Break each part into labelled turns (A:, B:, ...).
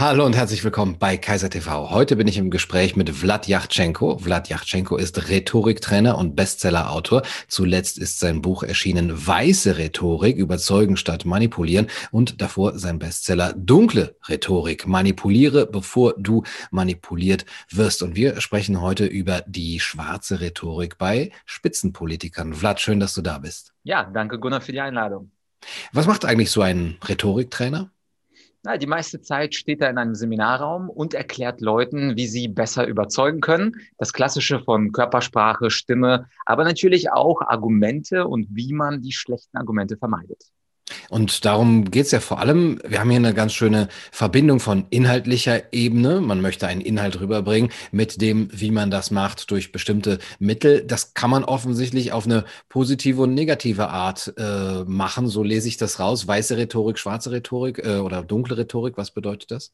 A: Hallo und herzlich willkommen bei Kaiser TV. Heute bin ich im Gespräch mit Vlad Yachtschenko. Vlad Yachtschenko ist Rhetoriktrainer und Bestsellerautor. Zuletzt ist sein Buch erschienen Weiße Rhetorik, überzeugen statt manipulieren und davor sein Bestseller Dunkle Rhetorik, manipuliere, bevor du manipuliert wirst. Und wir sprechen heute über die schwarze Rhetorik bei Spitzenpolitikern. Vlad, schön, dass du da bist.
B: Ja, danke Gunnar für die Einladung.
A: Was macht eigentlich so ein Rhetoriktrainer?
B: Na, die meiste Zeit steht er in einem Seminarraum und erklärt Leuten, wie sie besser überzeugen können. Das Klassische von Körpersprache, Stimme, aber natürlich auch Argumente und wie man die schlechten Argumente vermeidet.
A: Und darum geht's ja vor allem, wir haben hier eine ganz schöne Verbindung von inhaltlicher Ebene. Man möchte einen Inhalt rüberbringen mit dem, wie man das macht durch bestimmte Mittel. Das kann man offensichtlich auf eine positive und negative Art äh, machen. So lese ich das raus. Weiße Rhetorik, schwarze Rhetorik äh, oder dunkle Rhetorik, was bedeutet das?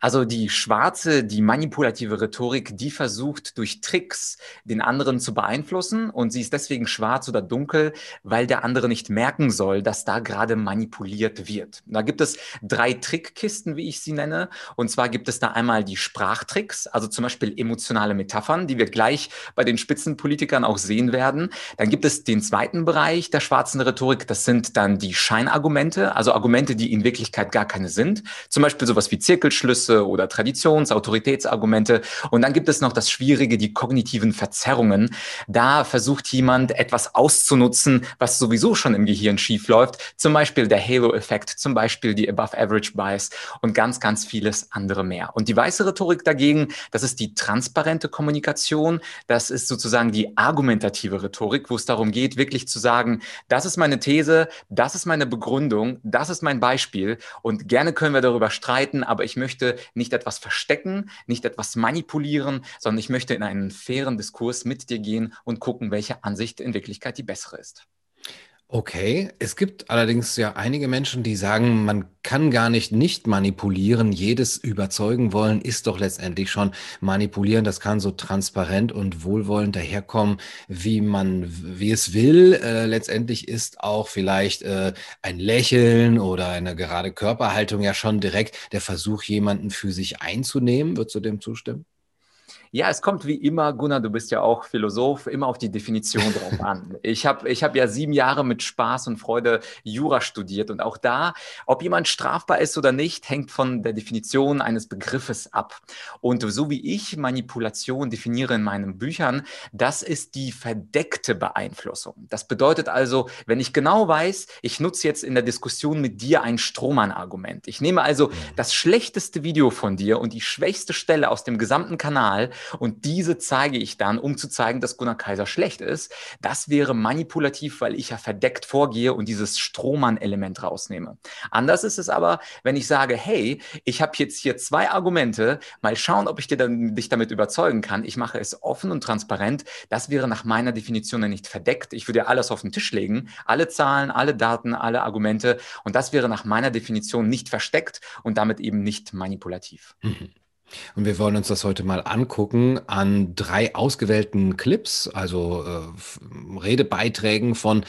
B: Also die schwarze, die manipulative Rhetorik, die versucht durch Tricks den anderen zu beeinflussen und sie ist deswegen schwarz oder dunkel, weil der andere nicht merken soll, dass da gerade manipuliert wird. Da gibt es drei Trickkisten, wie ich sie nenne. Und zwar gibt es da einmal die Sprachtricks, also zum Beispiel emotionale Metaphern, die wir gleich bei den Spitzenpolitikern auch sehen werden. Dann gibt es den zweiten Bereich der schwarzen Rhetorik, das sind dann die Scheinargumente, also Argumente, die in Wirklichkeit gar keine sind. Zum Beispiel sowas wie Zirkelschlüsse Grundsätze oder Traditions-, Autoritätsargumente. Und dann gibt es noch das Schwierige, die kognitiven Verzerrungen. Da versucht jemand etwas auszunutzen, was sowieso schon im Gehirn schief läuft. Zum Beispiel der Halo-Effekt, zum Beispiel die Above-Average-Bias und ganz, ganz vieles andere mehr. Und die weiße Rhetorik dagegen, das ist die transparente Kommunikation. Das ist sozusagen die argumentative Rhetorik, wo es darum geht, wirklich zu sagen, das ist meine These, das ist meine Begründung, das ist mein Beispiel. Und gerne können wir darüber streiten, aber ich möchte nicht etwas verstecken, nicht etwas manipulieren, sondern ich möchte in einen fairen Diskurs mit dir gehen und gucken, welche Ansicht in Wirklichkeit die bessere ist.
A: Okay, es gibt allerdings ja einige Menschen, die sagen, man kann gar nicht nicht manipulieren. Jedes überzeugen wollen ist doch letztendlich schon manipulieren. Das kann so transparent und wohlwollend daherkommen, wie man, wie es will. Äh, letztendlich ist auch vielleicht äh, ein Lächeln oder eine gerade Körperhaltung ja schon direkt der Versuch, jemanden für sich einzunehmen. Würdest du dem zustimmen?
B: Ja, es kommt wie immer, Gunnar, du bist ja auch Philosoph, immer auf die Definition drauf an. Ich habe ich hab ja sieben Jahre mit Spaß und Freude Jura studiert und auch da, ob jemand strafbar ist oder nicht, hängt von der Definition eines Begriffes ab. Und so wie ich Manipulation definiere in meinen Büchern, das ist die verdeckte Beeinflussung. Das bedeutet also, wenn ich genau weiß, ich nutze jetzt in der Diskussion mit dir ein Strohmann-Argument. Ich nehme also mhm. das schlechteste Video von dir und die schwächste Stelle aus dem gesamten Kanal und diese zeige ich dann, um zu zeigen, dass Gunnar Kaiser schlecht ist. Das wäre manipulativ, weil ich ja verdeckt vorgehe und dieses Strohmann-Element rausnehme. Anders ist es aber, wenn ich sage, hey, ich habe jetzt hier zwei Argumente, mal schauen, ob ich dir dann, dich damit überzeugen kann. Ich mache es offen und transparent. Das wäre nach meiner Definition nicht verdeckt. Ich würde alles auf den Tisch legen, alle Zahlen, alle Daten, alle Argumente. Und das wäre nach meiner Definition nicht versteckt und damit eben nicht manipulativ. Mhm.
A: Und wir wollen uns das heute mal angucken an drei ausgewählten Clips, also äh, Redebeiträgen von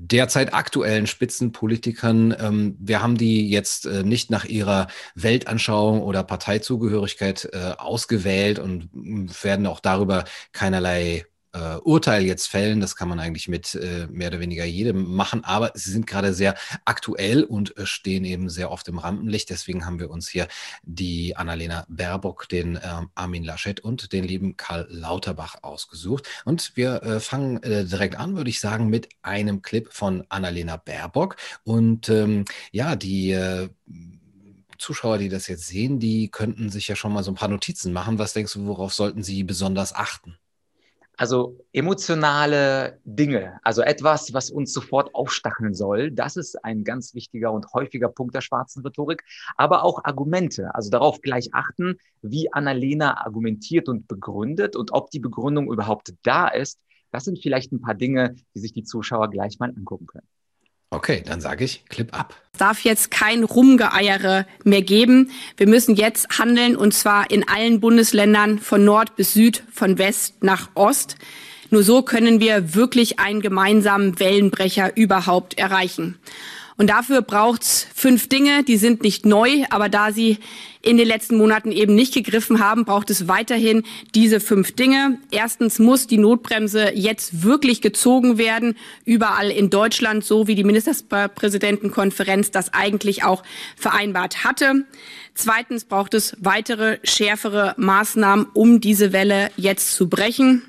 A: derzeit aktuellen Spitzenpolitikern. Ähm, wir haben die jetzt äh, nicht nach ihrer Weltanschauung oder Parteizugehörigkeit äh, ausgewählt und werden auch darüber keinerlei äh, Urteil jetzt fällen. Das kann man eigentlich mit äh, mehr oder weniger jedem machen, aber sie sind gerade sehr aktuell und äh, stehen eben sehr oft im Rampenlicht. Deswegen haben wir uns hier die Annalena Baerbock, den äh, Armin Laschet und den lieben Karl Lauterbach ausgesucht. Und wir äh, fangen äh, direkt an, würde ich sagen, mit einem Clip von Annalena Baerbock. Und ähm, ja, die Zuschauer, die das jetzt sehen, die könnten sich ja schon mal so ein paar Notizen machen. Was denkst du, worauf sollten sie besonders achten?
B: Also emotionale Dinge, also etwas, was uns sofort aufstacheln soll, das ist ein ganz wichtiger und häufiger Punkt der schwarzen Rhetorik. Aber auch Argumente, also darauf gleich achten, wie Annalena argumentiert und begründet und ob die Begründung überhaupt da ist. Das sind vielleicht ein paar Dinge, die sich die Zuschauer gleich mal angucken können.
A: Okay, dann sage ich Clip ab.
C: Es darf jetzt kein Rumgeeiere mehr geben. Wir müssen jetzt handeln und zwar in allen Bundesländern von Nord bis Süd, von West nach Ost. Nur so können wir wirklich einen gemeinsamen Wellenbrecher überhaupt erreichen. Und dafür braucht's fünf Dinge, die sind nicht neu, aber da sie in den letzten Monaten eben nicht gegriffen haben, braucht es weiterhin diese fünf Dinge. Erstens muss die Notbremse jetzt wirklich gezogen werden, überall in Deutschland, so wie die Ministerpräsidentenkonferenz das eigentlich auch vereinbart hatte. Zweitens braucht es weitere schärfere Maßnahmen, um diese Welle jetzt zu brechen.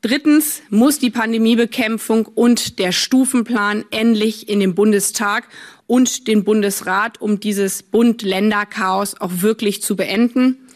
C: Drittens muss die Pandemiebekämpfung und der Stufenplan endlich in den Bundestag und den Bundesrat, um dieses Bund-Länder-Chaos auch wirklich zu beenden.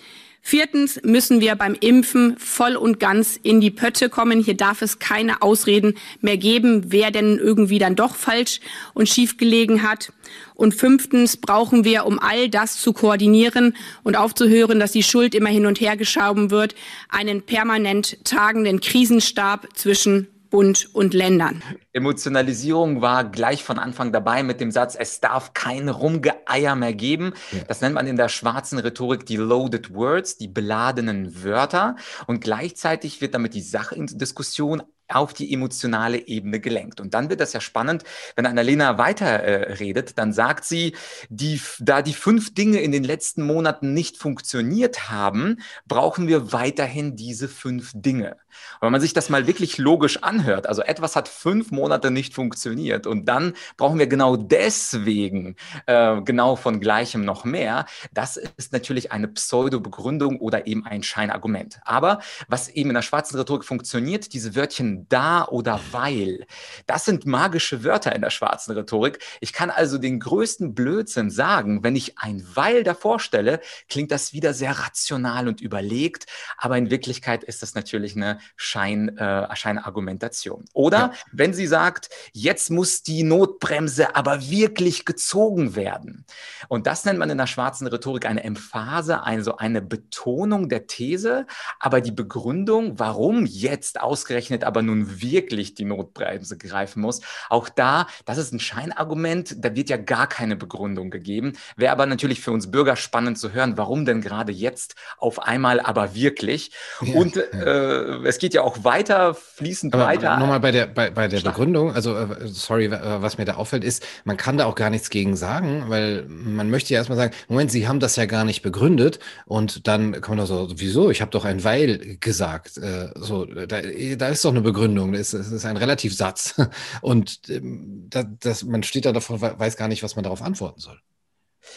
C: Viertens müssen wir beim Impfen voll und ganz in die Pötte kommen. Hier darf es keine Ausreden mehr geben, wer denn irgendwie dann doch falsch und schief gelegen hat. Und fünftens brauchen wir, um all das zu koordinieren und aufzuhören, dass die Schuld immer hin und her geschoben wird, einen permanent tagenden Krisenstab zwischen Bund und Ländern.
B: Emotionalisierung war gleich von Anfang dabei mit dem Satz, es darf kein Rumgeeier mehr geben. Ja. Das nennt man in der schwarzen Rhetorik die loaded words, die beladenen Wörter. Und gleichzeitig wird damit die Sachdiskussion auf die emotionale Ebene gelenkt. Und dann wird das ja spannend, wenn Annalena weiter äh, redet, dann sagt sie, die, da die fünf Dinge in den letzten Monaten nicht funktioniert haben, brauchen wir weiterhin diese fünf Dinge. Und wenn man sich das mal wirklich logisch anhört, also etwas hat fünf Monate nicht funktioniert und dann brauchen wir genau deswegen äh, genau von gleichem noch mehr, das ist natürlich eine Pseudo-Begründung oder eben ein Scheinargument. Aber was eben in der schwarzen Rhetorik funktioniert, diese Wörtchen da oder weil. Das sind magische Wörter in der schwarzen Rhetorik. Ich kann also den größten Blödsinn sagen, wenn ich ein weil davor stelle, klingt das wieder sehr rational und überlegt, aber in Wirklichkeit ist das natürlich eine Schein, äh, Scheinargumentation. Oder ja. wenn sie sagt, jetzt muss die Notbremse aber wirklich gezogen werden. Und das nennt man in der schwarzen Rhetorik eine Emphase, also eine Betonung der These, aber die Begründung, warum jetzt ausgerechnet aber nur nun wirklich die Notbremse greifen muss. Auch da, das ist ein Scheinargument, da wird ja gar keine Begründung gegeben. Wäre aber natürlich für uns Bürger spannend zu hören, warum denn gerade jetzt auf einmal aber wirklich. Ja, Und ja. Äh, es geht ja auch weiter, fließend aber weiter.
A: Nochmal bei der, bei, bei der Begründung, also äh, sorry, was mir da auffällt, ist, man kann da auch gar nichts gegen sagen, weil man möchte ja erstmal sagen, Moment, Sie haben das ja gar nicht begründet und dann kommt man so, wieso? Ich habe doch ein Weil gesagt. Äh, so, da, da ist doch eine Begründung Begründung. Es ist ein Relativsatz. Und ähm, das, das, man steht da davor, weiß gar nicht, was man darauf antworten soll.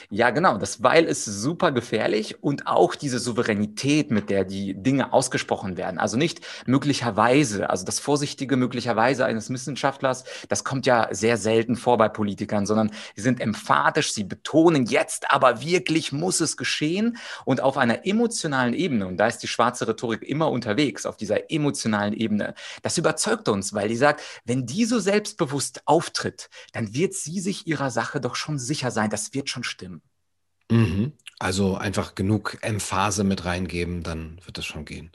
B: Ja, genau. Das Weil ist super gefährlich und auch diese Souveränität, mit der die Dinge ausgesprochen werden. Also nicht möglicherweise, also das vorsichtige möglicherweise eines Wissenschaftlers, das kommt ja sehr selten vor bei Politikern, sondern sie sind emphatisch, sie betonen jetzt, aber wirklich muss es geschehen und auf einer emotionalen Ebene, und da ist die schwarze Rhetorik immer unterwegs, auf dieser emotionalen Ebene, das überzeugt uns, weil die sagt, wenn die so selbstbewusst auftritt, dann wird sie sich ihrer Sache doch schon sicher sein, das wird schon stimmen.
A: Mhm. Also einfach genug Emphase mit reingeben, dann wird das schon gehen.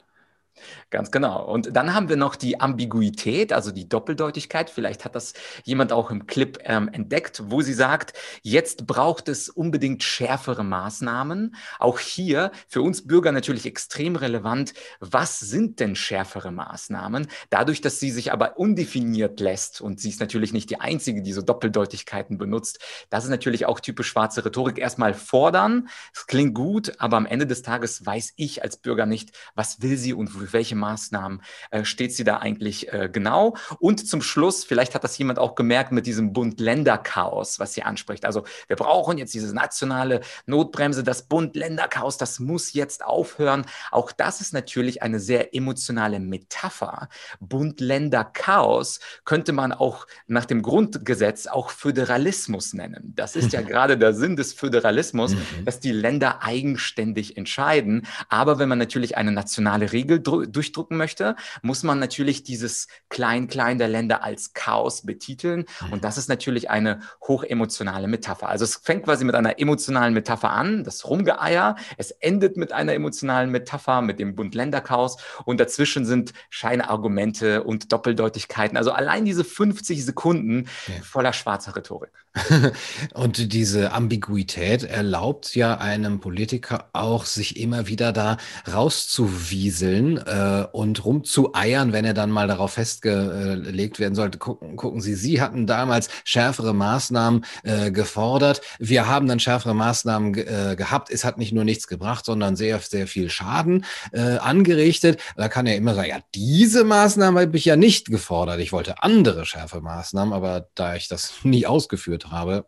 B: Ganz genau. Und dann haben wir noch die Ambiguität, also die Doppeldeutigkeit. Vielleicht hat das jemand auch im Clip ähm, entdeckt, wo sie sagt, jetzt braucht es unbedingt schärfere Maßnahmen. Auch hier für uns Bürger natürlich extrem relevant. Was sind denn schärfere Maßnahmen? Dadurch, dass sie sich aber undefiniert lässt und sie ist natürlich nicht die einzige, die so Doppeldeutigkeiten benutzt. Das ist natürlich auch typisch schwarze Rhetorik. Erstmal fordern. Es klingt gut, aber am Ende des Tages weiß ich als Bürger nicht, was will sie und welche Maßnahmen äh, steht sie da eigentlich äh, genau? Und zum Schluss, vielleicht hat das jemand auch gemerkt mit diesem Bund-Länder-Chaos, was sie anspricht. Also wir brauchen jetzt diese nationale Notbremse, das Bund-Länder-Chaos, das muss jetzt aufhören. Auch das ist natürlich eine sehr emotionale Metapher. Bund-Länder-Chaos könnte man auch nach dem Grundgesetz auch Föderalismus nennen. Das ist ja gerade der Sinn des Föderalismus, mhm. dass die Länder eigenständig entscheiden. Aber wenn man natürlich eine nationale Regel durchdrücken möchte, muss man natürlich dieses Klein-Klein der Länder als Chaos betiteln. Und mhm. das ist natürlich eine hochemotionale Metapher. Also es fängt quasi mit einer emotionalen Metapher an, das Rumgeeier. Es endet mit einer emotionalen Metapher, mit dem Bund-Länder-Chaos. Und dazwischen sind Scheinargumente und Doppeldeutigkeiten. Also allein diese 50 Sekunden ja. voller schwarzer Rhetorik.
A: und diese Ambiguität erlaubt ja einem Politiker auch, sich immer wieder da rauszuwieseln äh, und rumzueiern, wenn er dann mal darauf festgelegt werden sollte. Gucken, gucken Sie, Sie hatten damals schärfere Maßnahmen äh, gefordert. Wir haben dann schärfere Maßnahmen äh, gehabt. Es hat nicht nur nichts gebracht, sondern sehr, sehr viel Schaden äh, angerichtet. Da kann er immer sagen, ja, diese Maßnahme habe ich ja nicht gefordert. Ich wollte andere schärfe Maßnahmen, aber da ich das nie ausgeführt habe,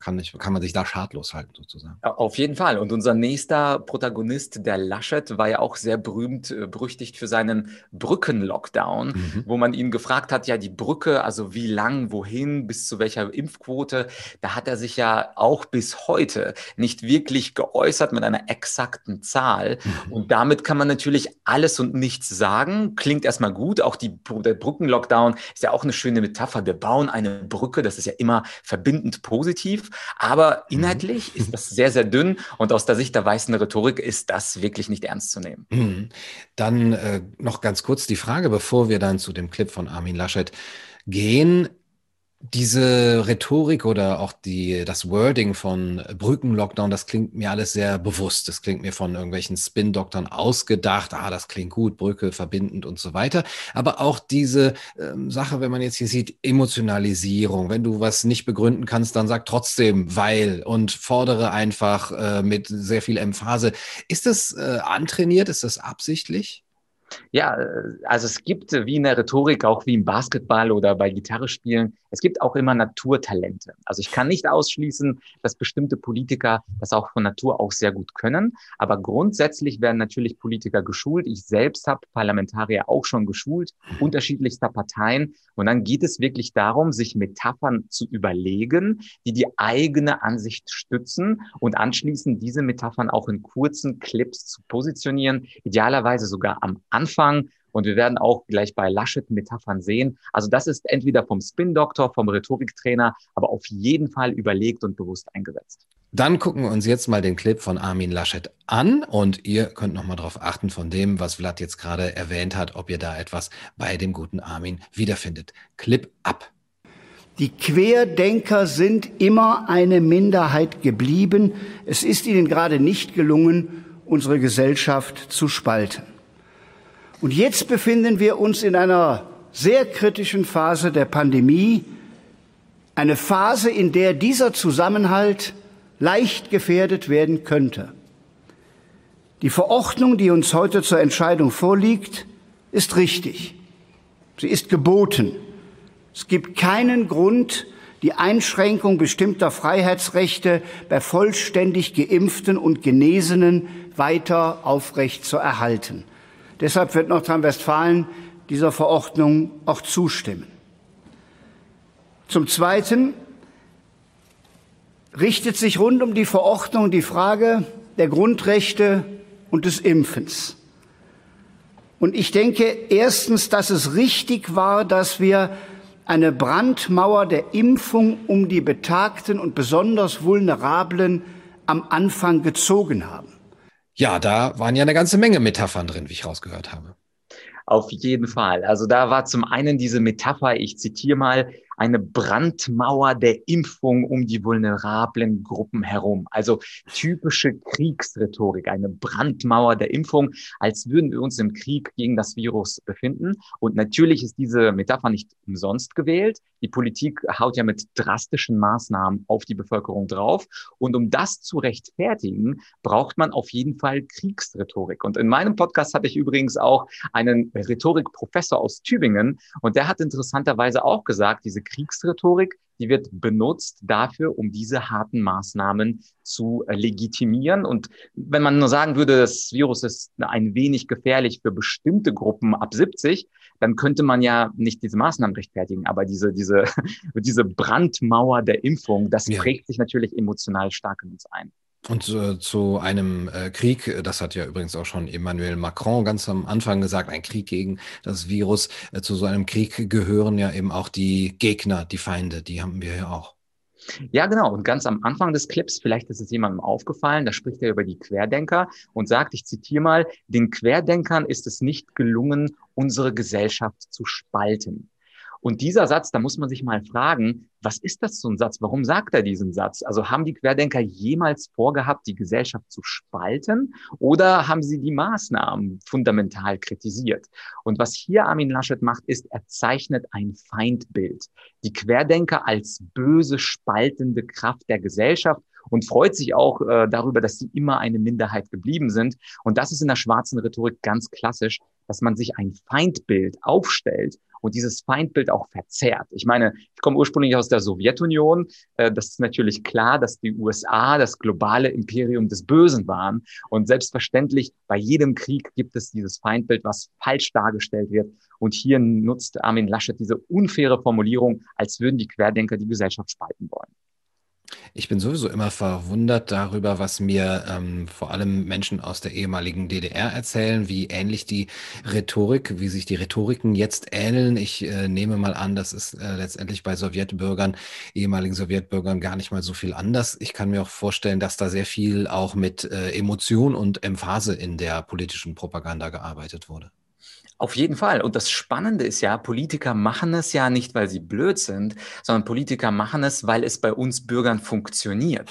A: kann, ich, kann man sich da schadlos halten, sozusagen.
B: Auf jeden Fall. Und unser nächster Protagonist, der Laschet, war ja auch sehr berühmt, äh, berüchtigt für seinen Brückenlockdown, mhm. wo man ihn gefragt hat, ja, die Brücke, also wie lang, wohin, bis zu welcher Impfquote, da hat er sich ja auch bis heute nicht wirklich geäußert mit einer exakten Zahl. Mhm. Und damit kann man natürlich alles und nichts sagen. Klingt erstmal gut. Auch die, der Brückenlockdown ist ja auch eine schöne Metapher. Wir bauen eine Brücke, das ist ja immer verbindend positiv. Aber mhm. inhaltlich mhm. ist das sehr, sehr dünn und aus der Sicht der weißen Rhetorik ist das wirklich nicht ernst zu nehmen.
A: Mhm. Dann äh, noch ganz kurz die Frage, bevor wir dann zu dem Clip von Armin Laschet gehen diese Rhetorik oder auch die, das Wording von Brückenlockdown, das klingt mir alles sehr bewusst. Das klingt mir von irgendwelchen Spin-Doktern ausgedacht. Ah, das klingt gut, Brücke verbindend und so weiter. Aber auch diese ähm, Sache, wenn man jetzt hier sieht, Emotionalisierung. Wenn du was nicht begründen kannst, dann sag trotzdem, weil und fordere einfach äh, mit sehr viel Emphase. Ist das äh, antrainiert? Ist das absichtlich?
B: Ja, also es gibt wie in der Rhetorik, auch wie im Basketball oder bei Gitarre spielen, es gibt auch immer Naturtalente. Also ich kann nicht ausschließen, dass bestimmte Politiker das auch von Natur auch sehr gut können. Aber grundsätzlich werden natürlich Politiker geschult. Ich selbst habe Parlamentarier auch schon geschult, unterschiedlichster Parteien. Und dann geht es wirklich darum, sich Metaphern zu überlegen, die die eigene Ansicht stützen und anschließend diese Metaphern auch in kurzen Clips zu positionieren, idealerweise sogar am Anfang. Und wir werden auch gleich bei Laschet Metaphern sehen. Also das ist entweder vom Spin-Doktor, vom Rhetoriktrainer, aber auf jeden Fall überlegt und bewusst eingesetzt.
A: Dann gucken wir uns jetzt mal den Clip von Armin Laschet an und ihr könnt nochmal darauf achten von dem, was Vlad jetzt gerade erwähnt hat, ob ihr da etwas bei dem guten Armin wiederfindet. Clip ab.
D: Die Querdenker sind immer eine Minderheit geblieben. Es ist ihnen gerade nicht gelungen, unsere Gesellschaft zu spalten. Und jetzt befinden wir uns in einer sehr kritischen Phase der Pandemie, eine Phase, in der dieser Zusammenhalt leicht gefährdet werden könnte. Die Verordnung, die uns heute zur Entscheidung vorliegt, ist richtig. Sie ist geboten. Es gibt keinen Grund, die Einschränkung bestimmter Freiheitsrechte bei vollständig geimpften und Genesenen weiter aufrecht zu erhalten. Deshalb wird Nordrhein-Westfalen dieser Verordnung auch zustimmen. Zum Zweiten richtet sich rund um die Verordnung die Frage der Grundrechte und des Impfens. Und ich denke erstens, dass es richtig war, dass wir eine Brandmauer der Impfung um die Betagten und besonders Vulnerablen am Anfang gezogen haben.
A: Ja, da waren ja eine ganze Menge Metaphern drin, wie ich rausgehört habe.
B: Auf jeden Fall. Also da war zum einen diese Metapher, ich zitiere mal, eine Brandmauer der Impfung um die vulnerablen Gruppen herum. Also typische Kriegsrhetorik, eine Brandmauer der Impfung, als würden wir uns im Krieg gegen das Virus befinden. Und natürlich ist diese Metapher nicht umsonst gewählt. Die Politik haut ja mit drastischen Maßnahmen auf die Bevölkerung drauf. Und um das zu rechtfertigen, braucht man auf jeden Fall Kriegsrhetorik. Und in meinem Podcast hatte ich übrigens auch einen Rhetorikprofessor aus Tübingen und der hat interessanterweise auch gesagt, diese Kriegsrhetorik, die wird benutzt dafür, um diese harten Maßnahmen zu äh, legitimieren. Und wenn man nur sagen würde, das Virus ist ein wenig gefährlich für bestimmte Gruppen ab 70, dann könnte man ja nicht diese Maßnahmen rechtfertigen. Aber diese, diese, diese Brandmauer der Impfung, das ja. prägt sich natürlich emotional stark in uns ein.
A: Und äh, zu einem äh, Krieg, äh, das hat ja übrigens auch schon Emmanuel Macron ganz am Anfang gesagt, ein Krieg gegen das Virus. Äh, zu so einem Krieg gehören ja eben auch die Gegner, die Feinde, die haben wir ja auch.
B: Ja, genau. Und ganz am Anfang des Clips, vielleicht ist es jemandem aufgefallen, da spricht er über die Querdenker und sagt, ich zitiere mal, den Querdenkern ist es nicht gelungen, unsere Gesellschaft zu spalten. Und dieser Satz, da muss man sich mal fragen, was ist das so ein Satz? Warum sagt er diesen Satz? Also haben die Querdenker jemals vorgehabt, die Gesellschaft zu spalten oder haben sie die Maßnahmen fundamental kritisiert? Und was hier Armin Laschet macht, ist, er zeichnet ein Feindbild. Die Querdenker als böse, spaltende Kraft der Gesellschaft und freut sich auch äh, darüber, dass sie immer eine Minderheit geblieben sind. Und das ist in der schwarzen Rhetorik ganz klassisch, dass man sich ein Feindbild aufstellt und dieses Feindbild auch verzerrt. Ich meine, ich komme ursprünglich aus der Sowjetunion. Äh, das ist natürlich klar, dass die USA das globale Imperium des Bösen waren. Und selbstverständlich bei jedem Krieg gibt es dieses Feindbild, was falsch dargestellt wird. Und hier nutzt Armin Laschet diese unfaire Formulierung, als würden die Querdenker die Gesellschaft spalten wollen.
A: Ich bin sowieso immer verwundert darüber, was mir ähm, vor allem Menschen aus der ehemaligen DDR erzählen, wie ähnlich die Rhetorik, wie sich die Rhetoriken jetzt ähneln. Ich äh, nehme mal an, das ist äh, letztendlich bei Sowjetbürgern, ehemaligen Sowjetbürgern gar nicht mal so viel anders. Ich kann mir auch vorstellen, dass da sehr viel auch mit äh, Emotion und Emphase in der politischen Propaganda gearbeitet wurde.
B: Auf jeden Fall. Und das Spannende ist ja, Politiker machen es ja nicht, weil sie blöd sind, sondern Politiker machen es, weil es bei uns Bürgern funktioniert.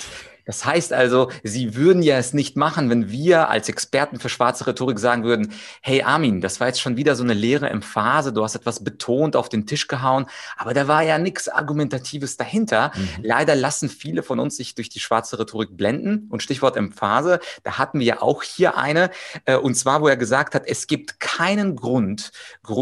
B: Das heißt also, sie würden ja es nicht machen, wenn wir als Experten für schwarze Rhetorik sagen würden, hey Armin, das war jetzt schon wieder so eine leere Emphase, du hast etwas betont auf den Tisch gehauen, aber da war ja nichts Argumentatives dahinter. Mhm. Leider lassen viele von uns sich durch die schwarze Rhetorik blenden und Stichwort Emphase, da hatten wir ja auch hier eine, äh, und zwar, wo er gesagt hat, es gibt keinen Grund,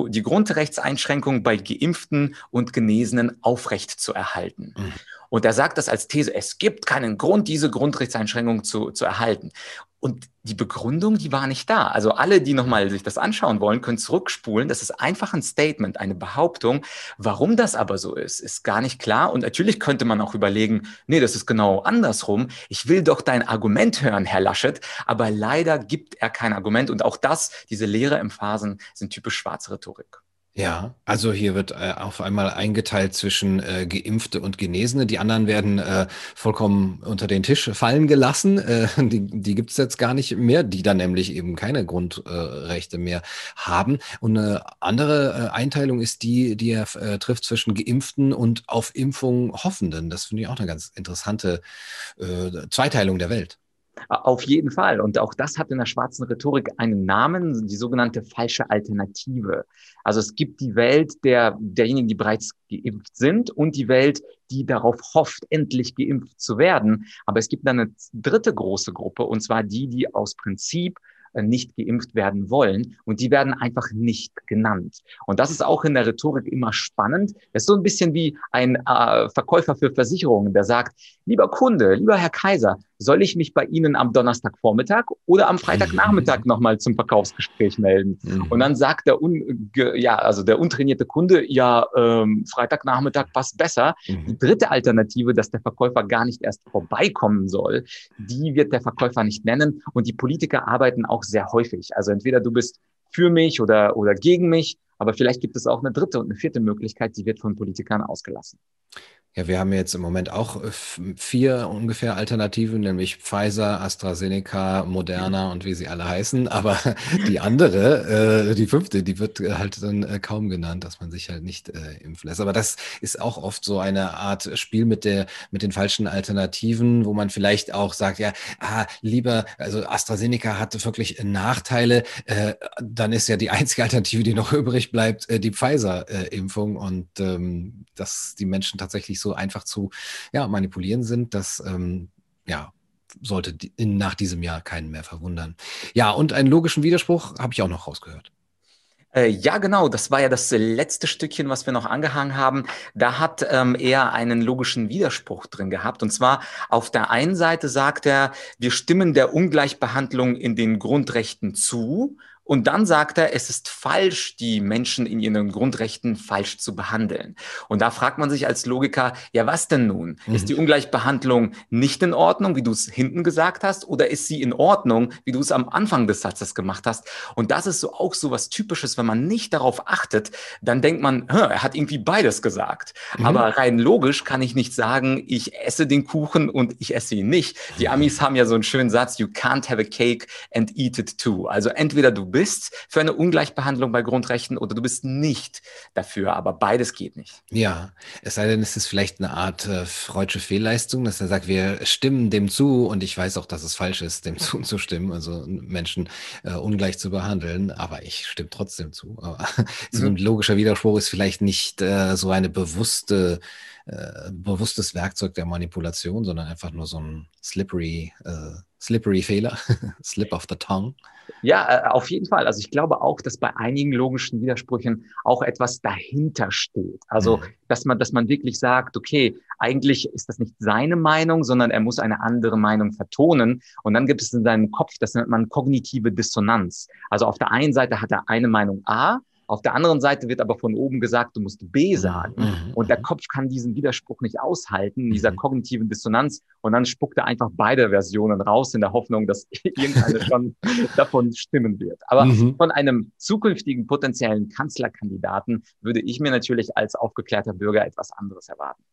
B: die Grundrechtseinschränkungen bei Geimpften und Genesenen aufrecht zu erhalten. Mhm. Und er sagt das als These, es gibt keinen Grund, diese Grundrechtseinschränkung zu, zu erhalten. Und die Begründung, die war nicht da. Also alle, die nochmal sich das anschauen wollen, können zurückspulen. Das ist einfach ein Statement, eine Behauptung. Warum das aber so ist, ist gar nicht klar. Und natürlich könnte man auch überlegen, nee, das ist genau andersrum. Ich will doch dein Argument hören, Herr Laschet. Aber leider gibt er kein Argument. Und auch das, diese leere Emphasen, sind typisch schwarze Rhetorik.
A: Ja, also hier wird äh, auf einmal eingeteilt zwischen äh, Geimpfte und Genesene. Die anderen werden äh, vollkommen unter den Tisch fallen gelassen. Äh, die die gibt es jetzt gar nicht mehr, die dann nämlich eben keine Grundrechte mehr haben. Und eine andere äh, Einteilung ist die, die er äh, trifft zwischen Geimpften und auf Impfung Hoffenden. Das finde ich auch eine ganz interessante Zweiteilung der Welt.
B: Auf jeden Fall. Und auch das hat in der schwarzen Rhetorik einen Namen, die sogenannte falsche Alternative. Also es gibt die Welt der, derjenigen, die bereits geimpft sind und die Welt, die darauf hofft, endlich geimpft zu werden. Aber es gibt dann eine dritte große Gruppe, und zwar die, die aus Prinzip äh, nicht geimpft werden wollen. Und die werden einfach nicht genannt. Und das ist auch in der Rhetorik immer spannend. Das ist so ein bisschen wie ein äh, Verkäufer für Versicherungen, der sagt, lieber Kunde, lieber Herr Kaiser, soll ich mich bei Ihnen am Donnerstagvormittag oder am Freitagnachmittag nochmal zum Verkaufsgespräch melden? Mhm. Und dann sagt der, un, ja, also der untrainierte Kunde, ja, ähm, Freitagnachmittag passt besser. Mhm. Die dritte Alternative, dass der Verkäufer gar nicht erst vorbeikommen soll, die wird der Verkäufer nicht nennen. Und die Politiker arbeiten auch sehr häufig. Also entweder du bist für mich oder, oder gegen mich, aber vielleicht gibt es auch eine dritte und eine vierte Möglichkeit, die wird von Politikern ausgelassen.
A: Ja, wir haben jetzt im Moment auch äh, vier ungefähr Alternativen, nämlich Pfizer, AstraZeneca, Moderna und wie sie alle heißen. Aber die andere, äh, die fünfte, die wird halt dann äh, kaum genannt, dass man sich halt nicht äh, impfen lässt. Aber das ist auch oft so eine Art Spiel mit der, mit den falschen Alternativen, wo man vielleicht auch sagt, ja, ah, lieber, also AstraZeneca hatte wirklich Nachteile. Äh, dann ist ja die einzige Alternative, die noch übrig bleibt, äh, die Pfizer-Impfung und ähm, dass die Menschen tatsächlich so so einfach zu ja, manipulieren sind, dass ähm, ja, sollte in, nach diesem Jahr keinen mehr verwundern. Ja, und einen logischen Widerspruch habe ich auch noch rausgehört.
B: Äh, ja, genau. Das war ja das letzte Stückchen, was wir noch angehangen haben. Da hat ähm, er einen logischen Widerspruch drin gehabt. Und zwar auf der einen Seite sagt er, wir stimmen der Ungleichbehandlung in den Grundrechten zu. Und dann sagt er, es ist falsch, die Menschen in ihren Grundrechten falsch zu behandeln. Und da fragt man sich als Logiker, ja, was denn nun? Mhm. Ist die Ungleichbehandlung nicht in Ordnung, wie du es hinten gesagt hast, oder ist sie in Ordnung, wie du es am Anfang des Satzes gemacht hast? Und das ist so auch so was Typisches, wenn man nicht darauf achtet, dann denkt man, er hat irgendwie beides gesagt. Mhm. Aber rein logisch kann ich nicht sagen, ich esse den Kuchen und ich esse ihn nicht. Die Amis haben ja so einen schönen Satz, you can't have a cake and eat it too. Also entweder du bist für eine Ungleichbehandlung bei Grundrechten oder du bist nicht dafür, aber beides geht nicht.
A: Ja, es sei denn, es ist vielleicht eine Art äh, freudsche Fehlleistung, dass er sagt, wir stimmen dem zu und ich weiß auch, dass es falsch ist, dem zuzustimmen, also Menschen äh, ungleich zu behandeln, aber ich stimme trotzdem zu. Aber so ein mhm. logischer Widerspruch ist vielleicht nicht äh, so eine bewusste äh, bewusstes Werkzeug der Manipulation, sondern einfach nur so ein slippery, äh, slippery Fehler, slip of the tongue.
B: Ja, äh, auf jeden Fall. Also ich glaube auch, dass bei einigen logischen Widersprüchen auch etwas dahinter steht. Also, mhm. dass man, dass man wirklich sagt, okay, eigentlich ist das nicht seine Meinung, sondern er muss eine andere Meinung vertonen. Und dann gibt es in seinem Kopf, das nennt man kognitive Dissonanz. Also auf der einen Seite hat er eine Meinung A auf der anderen Seite wird aber von oben gesagt, du musst B mhm, sagen. Mhm. Und der Kopf kann diesen Widerspruch nicht aushalten, dieser mhm. kognitiven Dissonanz. Und dann spuckt er einfach beide Versionen raus in der Hoffnung, dass irgendeine schon davon stimmen wird. Aber mhm. von einem zukünftigen potenziellen Kanzlerkandidaten würde ich mir natürlich als aufgeklärter Bürger etwas anderes erwarten.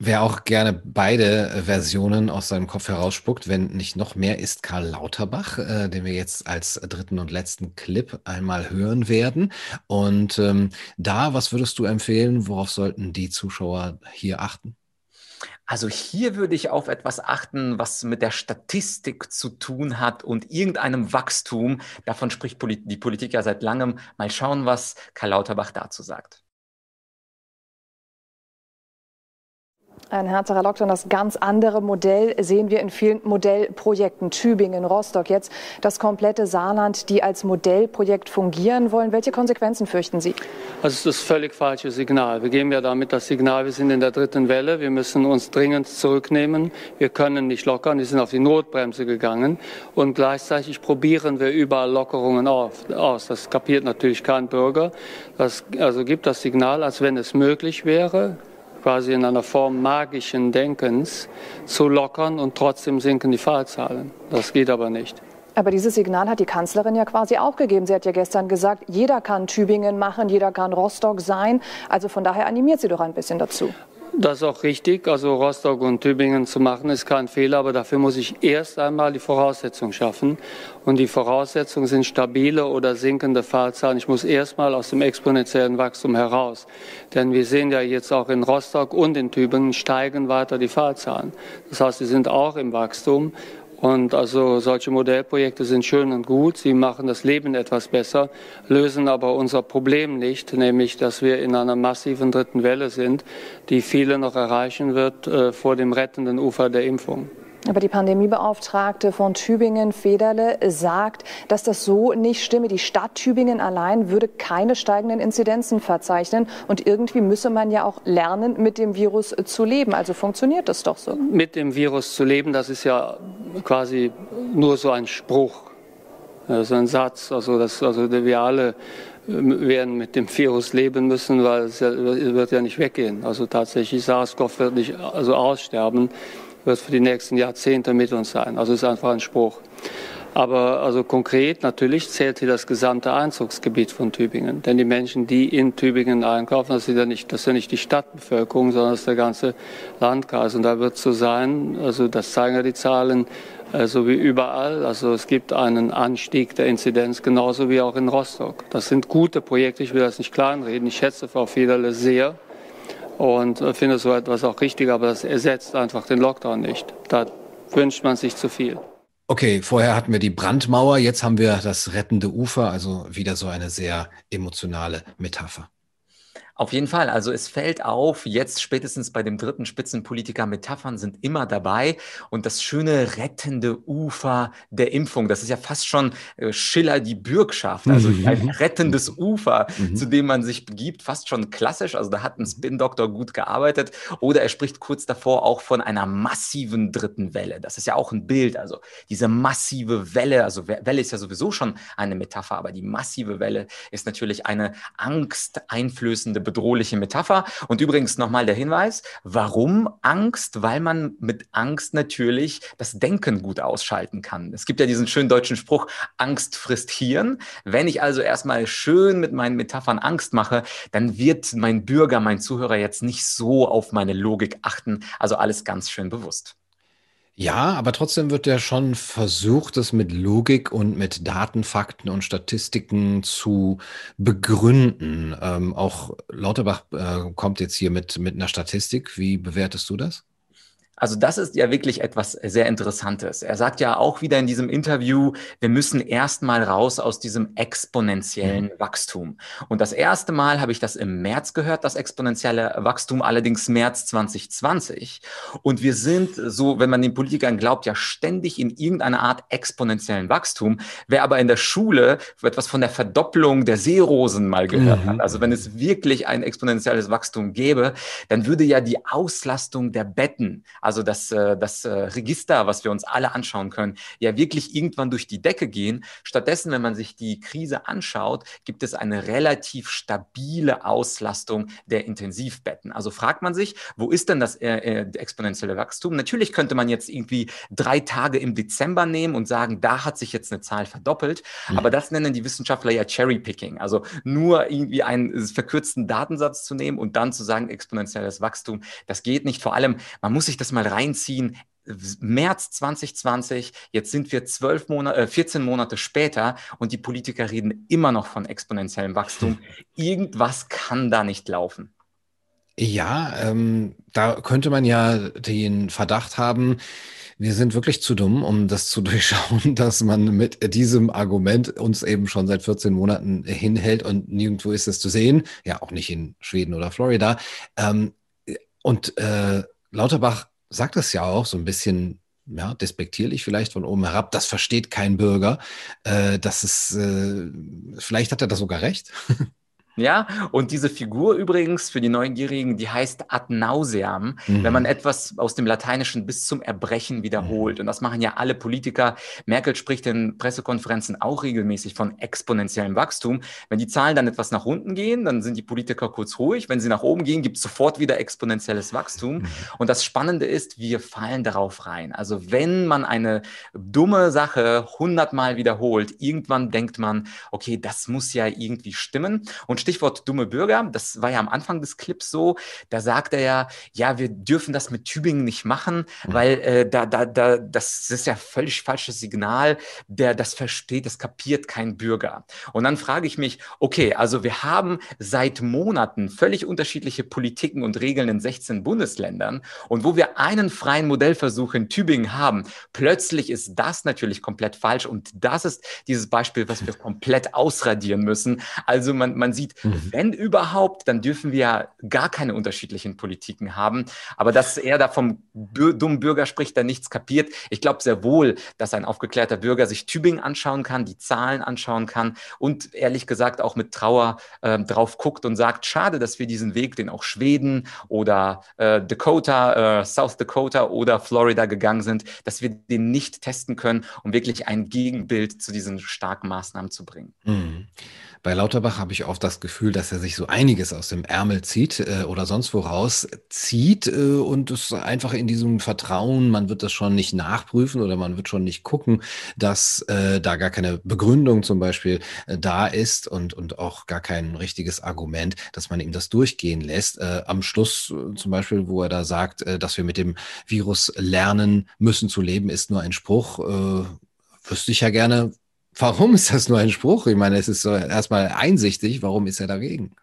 A: Wer auch gerne beide äh, Versionen aus seinem Kopf herausspuckt, wenn nicht noch mehr, ist Karl Lauterbach, äh, den wir jetzt als dritten und letzten Clip einmal hören werden. Und ähm, da, was würdest du empfehlen? Worauf sollten die Zuschauer hier achten?
B: Also hier würde ich auf etwas achten, was mit der Statistik zu tun hat und irgendeinem Wachstum. Davon spricht die Politik ja seit langem. Mal schauen, was Karl Lauterbach dazu sagt.
E: Ein härterer Lockdown, das ganz andere Modell sehen wir in vielen Modellprojekten. Tübingen, Rostock, jetzt das komplette Saarland, die als Modellprojekt fungieren wollen. Welche Konsequenzen fürchten Sie?
F: Also es ist das völlig falsche Signal. Wir geben ja damit das Signal, wir sind in der dritten Welle, wir müssen uns dringend zurücknehmen, wir können nicht lockern, wir sind auf die Notbremse gegangen und gleichzeitig probieren wir überall Lockerungen auf, aus. Das kapiert natürlich kein Bürger. Das also gibt das Signal, als wenn es möglich wäre, quasi in einer Form magischen Denkens zu lockern und trotzdem sinken die Fallzahlen. Das geht aber nicht.
E: Aber dieses Signal hat die Kanzlerin ja quasi auch gegeben. Sie hat ja gestern gesagt, jeder kann Tübingen machen, jeder kann Rostock sein. Also von daher animiert sie doch ein bisschen dazu.
F: Das ist auch richtig. Also Rostock und Tübingen zu machen ist kein Fehler, aber dafür muss ich erst einmal die Voraussetzungen schaffen. Und die Voraussetzungen sind stabile oder sinkende Fallzahlen. Ich muss erst mal aus dem exponentiellen Wachstum heraus. Denn wir sehen ja jetzt auch in Rostock und in Tübingen steigen weiter die Fallzahlen. Das heißt, sie sind auch im Wachstum. Und also solche Modellprojekte sind schön und gut. Sie machen das Leben etwas besser, lösen aber unser Problem nicht, nämlich, dass wir in einer massiven dritten Welle sind, die viele noch erreichen wird äh, vor dem rettenden Ufer der Impfung.
E: Aber die Pandemiebeauftragte von Tübingen, Federle, sagt, dass das so nicht stimme. Die Stadt Tübingen allein würde keine steigenden Inzidenzen verzeichnen. Und irgendwie müsse man ja auch lernen, mit dem Virus zu leben. Also funktioniert das doch so.
F: Mit dem Virus zu leben, das ist ja quasi nur so ein Spruch, so ein Satz. Also, das, also wir alle werden mit dem Virus leben müssen, weil es ja, wird ja nicht weggehen. Also tatsächlich SARS-CoV wird nicht also aussterben wird für die nächsten Jahrzehnte mit uns sein. Also ist einfach ein Spruch. Aber also konkret natürlich zählt hier das gesamte Einzugsgebiet von Tübingen. Denn die Menschen, die in Tübingen einkaufen, das ist ja nicht, das ist nicht die Stadtbevölkerung, sondern das ist der ganze Landkreis. Und da wird es so sein, also das zeigen ja die Zahlen, so also wie überall. Also es gibt einen Anstieg der Inzidenz, genauso wie auch in Rostock. Das sind gute Projekte, ich will das nicht kleinreden. Ich schätze Frau Federle sehr und finde so etwas auch richtig, aber das ersetzt einfach den Lockdown nicht. Da wünscht man sich zu viel.
A: Okay, vorher hatten wir die Brandmauer, jetzt haben wir das rettende Ufer, also wieder so eine sehr emotionale Metapher.
B: Auf jeden Fall. Also es fällt auf, jetzt spätestens bei dem dritten Spitzenpolitiker, Metaphern sind immer dabei. Und das schöne rettende Ufer der Impfung, das ist ja fast schon äh, Schiller die Bürgschaft. Also mhm. ein rettendes Ufer, mhm. zu dem man sich begibt, fast schon klassisch. Also da hat ein Spin-Doktor gut gearbeitet. Oder er spricht kurz davor auch von einer massiven dritten Welle. Das ist ja auch ein Bild. Also diese massive Welle, also Welle ist ja sowieso schon eine Metapher, aber die massive Welle ist natürlich eine angsteinflößende bedrohliche Metapher. Und übrigens nochmal der Hinweis, warum Angst? Weil man mit Angst natürlich das Denken gut ausschalten kann. Es gibt ja diesen schönen deutschen Spruch, Angst frisst Hirn. Wenn ich also erstmal schön mit meinen Metaphern Angst mache, dann wird mein Bürger, mein Zuhörer jetzt nicht so auf meine Logik achten. Also alles ganz schön bewusst.
A: Ja, aber trotzdem wird ja schon versucht, es mit Logik und mit Daten, Fakten und Statistiken zu begründen. Ähm, auch Lauterbach äh, kommt jetzt hier mit, mit einer Statistik. Wie bewertest du das?
B: Also das ist ja wirklich etwas sehr Interessantes. Er sagt ja auch wieder in diesem Interview, wir müssen erstmal raus aus diesem exponentiellen mhm. Wachstum. Und das erste Mal habe ich das im März gehört, das exponentielle Wachstum, allerdings März 2020. Und wir sind so, wenn man den Politikern glaubt, ja ständig in irgendeiner Art exponentiellen Wachstum. Wer aber in der Schule etwas von der Verdopplung der Seerosen mal gehört mhm. hat, also wenn es wirklich ein exponentielles Wachstum gäbe, dann würde ja die Auslastung der Betten, also das, äh, das äh, Register, was wir uns alle anschauen können, ja wirklich irgendwann durch die Decke gehen. Stattdessen, wenn man sich die Krise anschaut, gibt es eine relativ stabile Auslastung der Intensivbetten. Also fragt man sich, wo ist denn das äh, exponentielle Wachstum? Natürlich könnte man jetzt irgendwie drei Tage im Dezember nehmen und sagen, da hat sich jetzt eine Zahl verdoppelt. Mhm. Aber das nennen die Wissenschaftler ja Cherry-Picking. Also nur irgendwie einen verkürzten Datensatz zu nehmen und dann zu sagen, exponentielles Wachstum, das geht nicht. Vor allem, man muss sich das mal mal reinziehen. März 2020, jetzt sind wir zwölf Monate, äh, 14 Monate später und die Politiker reden immer noch von exponentiellem Wachstum. Irgendwas kann da nicht laufen.
A: Ja, ähm, da könnte man ja den Verdacht haben, wir sind wirklich zu dumm, um das zu durchschauen, dass man mit diesem Argument uns eben schon seit 14 Monaten hinhält und nirgendwo ist es zu sehen. Ja, auch nicht in Schweden oder Florida. Ähm, und äh, Lauterbach sagt es ja auch so ein bisschen ja, despektierlich vielleicht von oben herab, das versteht kein Bürger. Äh, das ist, äh, vielleicht hat er da sogar recht.
B: Ja, und diese Figur übrigens für die Neugierigen, die heißt ad nauseam, mhm. wenn man etwas aus dem Lateinischen bis zum Erbrechen wiederholt. Mhm. Und das machen ja alle Politiker. Merkel spricht in Pressekonferenzen auch regelmäßig von exponentiellem Wachstum. Wenn die Zahlen dann etwas nach unten gehen, dann sind die Politiker kurz ruhig. Wenn sie nach oben gehen, gibt es sofort wieder exponentielles Wachstum. Mhm. Und das Spannende ist, wir fallen darauf rein. Also wenn man eine dumme Sache hundertmal wiederholt, irgendwann denkt man, okay, das muss ja irgendwie stimmen. Und Stichwort dumme Bürger, das war ja am Anfang des Clips so, da sagt er ja, ja, wir dürfen das mit Tübingen nicht machen, mhm. weil äh, da, da, da, das ist ja völlig falsches Signal, der das versteht, das kapiert kein Bürger. Und dann frage ich mich, okay, also wir haben seit Monaten völlig unterschiedliche Politiken und Regeln in 16 Bundesländern und wo wir einen freien Modellversuch in Tübingen haben, plötzlich ist das natürlich komplett falsch und das ist dieses Beispiel, was wir komplett ausradieren müssen. Also man, man sieht, Mhm. Wenn überhaupt, dann dürfen wir ja gar keine unterschiedlichen Politiken haben. Aber dass er da vom dummen Bürger spricht, der nichts kapiert. Ich glaube sehr wohl, dass ein aufgeklärter Bürger sich Tübingen anschauen kann, die Zahlen anschauen kann und ehrlich gesagt auch mit Trauer äh, drauf guckt und sagt, schade, dass wir diesen Weg, den auch Schweden oder äh, Dakota, äh, South Dakota oder Florida gegangen sind, dass wir den nicht testen können, um wirklich ein Gegenbild zu diesen starken Maßnahmen zu bringen.
A: Mhm. Bei Lauterbach habe ich oft das Gefühl, dass er sich so einiges aus dem Ärmel zieht äh, oder sonst woraus zieht äh, und es einfach in diesem Vertrauen, man wird das schon nicht nachprüfen oder man wird schon nicht gucken, dass äh, da gar keine Begründung zum Beispiel äh, da ist und, und auch gar kein richtiges Argument, dass man ihm das durchgehen lässt. Äh, am Schluss äh, zum Beispiel, wo er da sagt, äh, dass wir mit dem Virus lernen müssen zu leben, ist nur ein Spruch. Äh, wüsste ich ja gerne, Warum ist das nur ein Spruch? Ich meine, es ist so erstmal einsichtig. Warum ist er dagegen?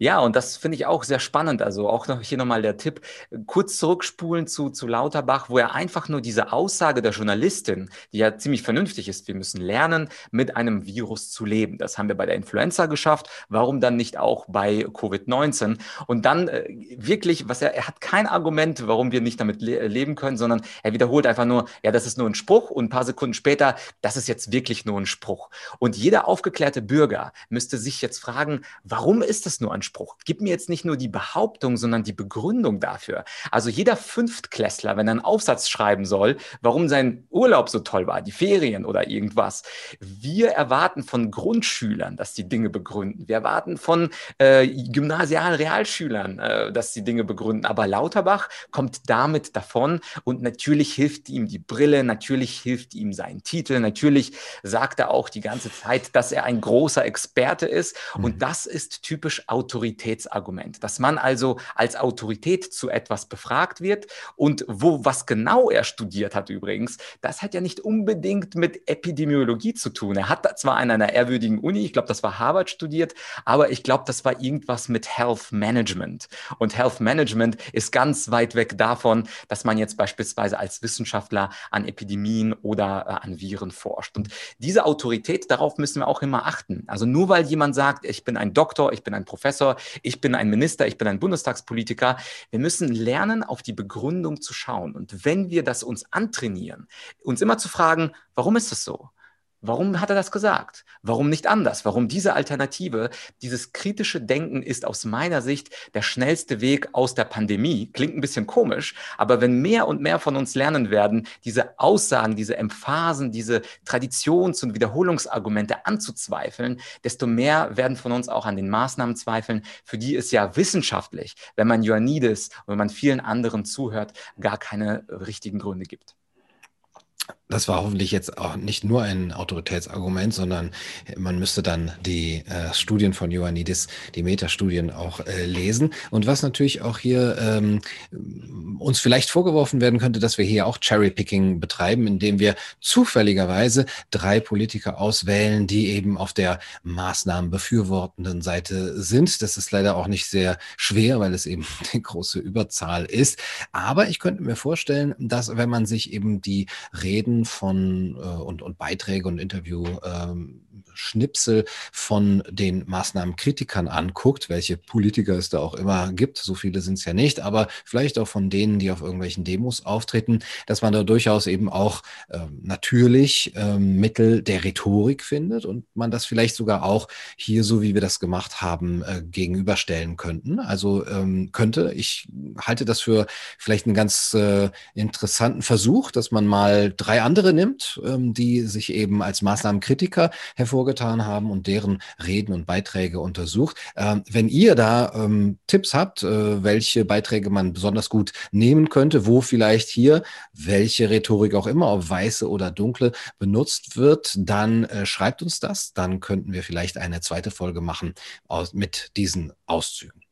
B: Ja, und das finde ich auch sehr spannend. Also auch noch hier nochmal der Tipp, kurz zurückspulen zu, zu Lauterbach, wo er einfach nur diese Aussage der Journalistin, die ja ziemlich vernünftig ist, wir müssen lernen, mit einem Virus zu leben. Das haben wir bei der Influenza geschafft. Warum dann nicht auch bei Covid-19? Und dann äh, wirklich, was er, er hat kein Argument, warum wir nicht damit le leben können, sondern er wiederholt einfach nur, ja, das ist nur ein Spruch und ein paar Sekunden später, das ist jetzt wirklich nur ein Spruch. Und jeder aufgeklärte Bürger müsste sich jetzt fragen, warum ist das nur ein Spruch? Anspruch. Gib mir jetzt nicht nur die Behauptung, sondern die Begründung dafür. Also jeder Fünftklässler, wenn er einen Aufsatz schreiben soll, warum sein Urlaub so toll war, die Ferien oder irgendwas. Wir erwarten von Grundschülern, dass die Dinge begründen. Wir erwarten von äh, gymnasialen Realschülern, äh, dass die Dinge begründen. Aber Lauterbach kommt damit davon und natürlich hilft ihm die Brille, natürlich hilft ihm sein Titel, natürlich sagt er auch die ganze Zeit, dass er ein großer Experte ist. Und mhm. das ist typisch autoritäre Autoritätsargument, dass man also als Autorität zu etwas befragt wird und wo was genau er studiert hat übrigens, das hat ja nicht unbedingt mit Epidemiologie zu tun. Er hat zwar an einer ehrwürdigen Uni, ich glaube, das war Harvard studiert, aber ich glaube, das war irgendwas mit Health Management. Und Health Management ist ganz weit weg davon, dass man jetzt beispielsweise als Wissenschaftler an Epidemien oder äh, an Viren forscht. Und diese Autorität, darauf müssen wir auch immer achten. Also nur weil jemand sagt, ich bin ein Doktor, ich bin ein Professor, ich bin ein Minister, ich bin ein Bundestagspolitiker, wir müssen lernen, auf die Begründung zu schauen. Und wenn wir das uns antrainieren, uns immer zu fragen, warum ist das so? Warum hat er das gesagt? Warum nicht anders? Warum diese Alternative? Dieses kritische Denken ist aus meiner Sicht der schnellste Weg aus der Pandemie. Klingt ein bisschen komisch, aber wenn mehr und mehr von uns lernen werden, diese Aussagen, diese Emphasen, diese Traditions- und Wiederholungsargumente anzuzweifeln, desto mehr werden von uns auch an den Maßnahmen zweifeln, für die es ja wissenschaftlich, wenn man Ioannidis und wenn man vielen anderen zuhört, gar keine richtigen Gründe gibt
A: das war hoffentlich jetzt auch nicht nur ein Autoritätsargument, sondern man müsste dann die äh, Studien von Ioannidis, die Metastudien auch äh, lesen. Und was natürlich auch hier ähm, uns vielleicht vorgeworfen werden könnte, dass wir hier auch Cherrypicking betreiben, indem wir zufälligerweise drei Politiker auswählen, die eben auf der Maßnahmen befürwortenden Seite sind. Das ist leider auch nicht sehr schwer, weil es eben eine große Überzahl ist. Aber ich könnte mir vorstellen, dass wenn man sich eben die Reden von äh, und, und Beiträge und Interview ähm, von den Maßnahmenkritikern anguckt, welche Politiker es da auch immer gibt, so viele sind es ja nicht, aber vielleicht auch von denen, die auf irgendwelchen Demos auftreten, dass man da durchaus eben auch äh, natürlich äh, Mittel der Rhetorik findet und man das vielleicht sogar auch hier, so wie wir das gemacht haben, äh, gegenüberstellen könnten. Also ähm, könnte, ich halte das für vielleicht einen ganz äh, interessanten Versuch, dass man mal drei andere nimmt, ähm, die sich eben als Maßnahmenkritiker hervorgetan haben und deren Reden und Beiträge untersucht. Ähm, wenn ihr da ähm, Tipps habt, äh, welche Beiträge man besonders gut nehmen könnte, wo vielleicht hier welche Rhetorik auch immer, ob weiße oder dunkle, benutzt wird, dann äh, schreibt uns das. Dann könnten wir vielleicht eine zweite Folge machen mit diesen Auszügen.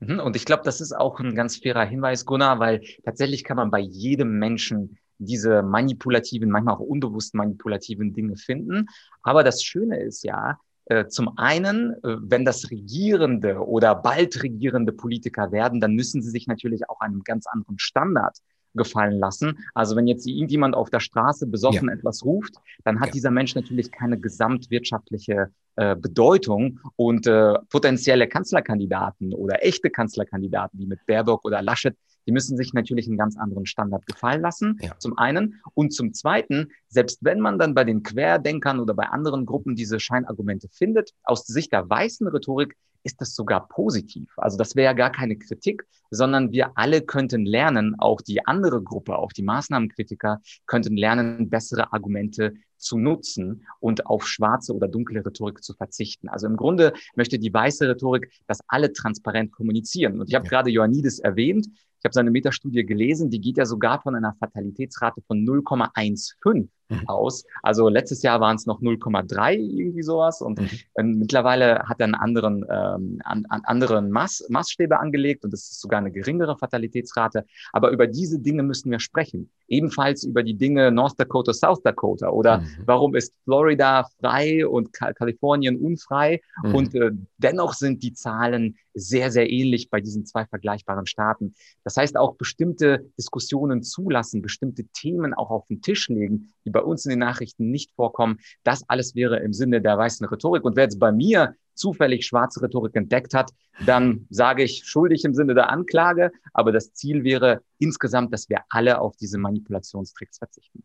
B: Mhm, und ich glaube, das ist auch ein ganz fairer Hinweis, Gunnar, weil tatsächlich kann man bei jedem Menschen diese manipulativen, manchmal auch unbewusst manipulativen Dinge finden. Aber das Schöne ist ja, äh, zum einen, äh, wenn das regierende oder bald regierende Politiker werden, dann müssen sie sich natürlich auch einem ganz anderen Standard gefallen lassen. Also wenn jetzt irgendjemand auf der Straße besoffen ja. etwas ruft, dann hat ja. dieser Mensch natürlich keine gesamtwirtschaftliche äh, Bedeutung und äh, potenzielle Kanzlerkandidaten oder echte Kanzlerkandidaten wie mit Baerbock oder Laschet, die müssen sich natürlich einen ganz anderen Standard gefallen lassen, ja. zum einen. Und zum zweiten, selbst wenn man dann bei den Querdenkern oder bei anderen Gruppen diese Scheinargumente findet, aus Sicht der weißen Rhetorik ist das sogar positiv. Also das wäre ja gar keine Kritik, sondern wir alle könnten lernen, auch die andere Gruppe, auch die Maßnahmenkritiker könnten lernen, bessere Argumente zu nutzen und auf schwarze oder dunkle Rhetorik zu verzichten. Also im Grunde möchte die weiße Rhetorik, dass alle transparent kommunizieren. Und ich habe ja. gerade Ioannidis erwähnt. Ich habe seine Metastudie gelesen, die geht ja sogar von einer Fatalitätsrate von 0,15 mhm. aus. Also letztes Jahr waren es noch 0,3 irgendwie sowas und mhm. mittlerweile hat er einen anderen, ähm, an, an anderen Maß, Maßstäbe angelegt und es ist sogar eine geringere Fatalitätsrate. Aber über diese Dinge müssen wir sprechen. Ebenfalls über die Dinge North Dakota, South Dakota oder mhm. warum ist Florida frei und Kalifornien unfrei mhm. und äh, dennoch sind die Zahlen sehr, sehr ähnlich bei diesen zwei vergleichbaren Staaten. Das heißt auch bestimmte Diskussionen zulassen, bestimmte Themen auch auf den Tisch legen, die bei uns in den Nachrichten nicht vorkommen. Das alles wäre im Sinne der weißen Rhetorik. Und wer jetzt bei mir zufällig schwarze Rhetorik entdeckt hat, dann sage ich schuldig im Sinne der Anklage. Aber das Ziel wäre insgesamt, dass wir alle auf diese Manipulationstricks verzichten.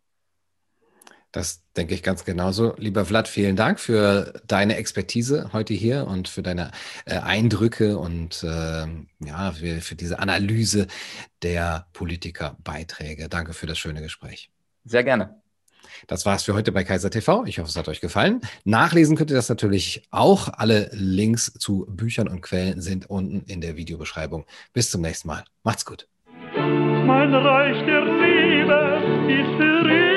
A: Das denke ich ganz genauso. Lieber Vlad, vielen Dank für deine Expertise heute hier und für deine äh, Eindrücke und äh, ja, für, für diese Analyse der Politikerbeiträge. Danke für das schöne Gespräch.
B: Sehr gerne.
A: Das war's für heute bei Kaiser TV. Ich hoffe, es hat euch gefallen. Nachlesen könnt ihr das natürlich auch. Alle Links zu Büchern und Quellen sind unten in der Videobeschreibung. Bis zum nächsten Mal. Macht's gut. Mein Reich der Liebe ist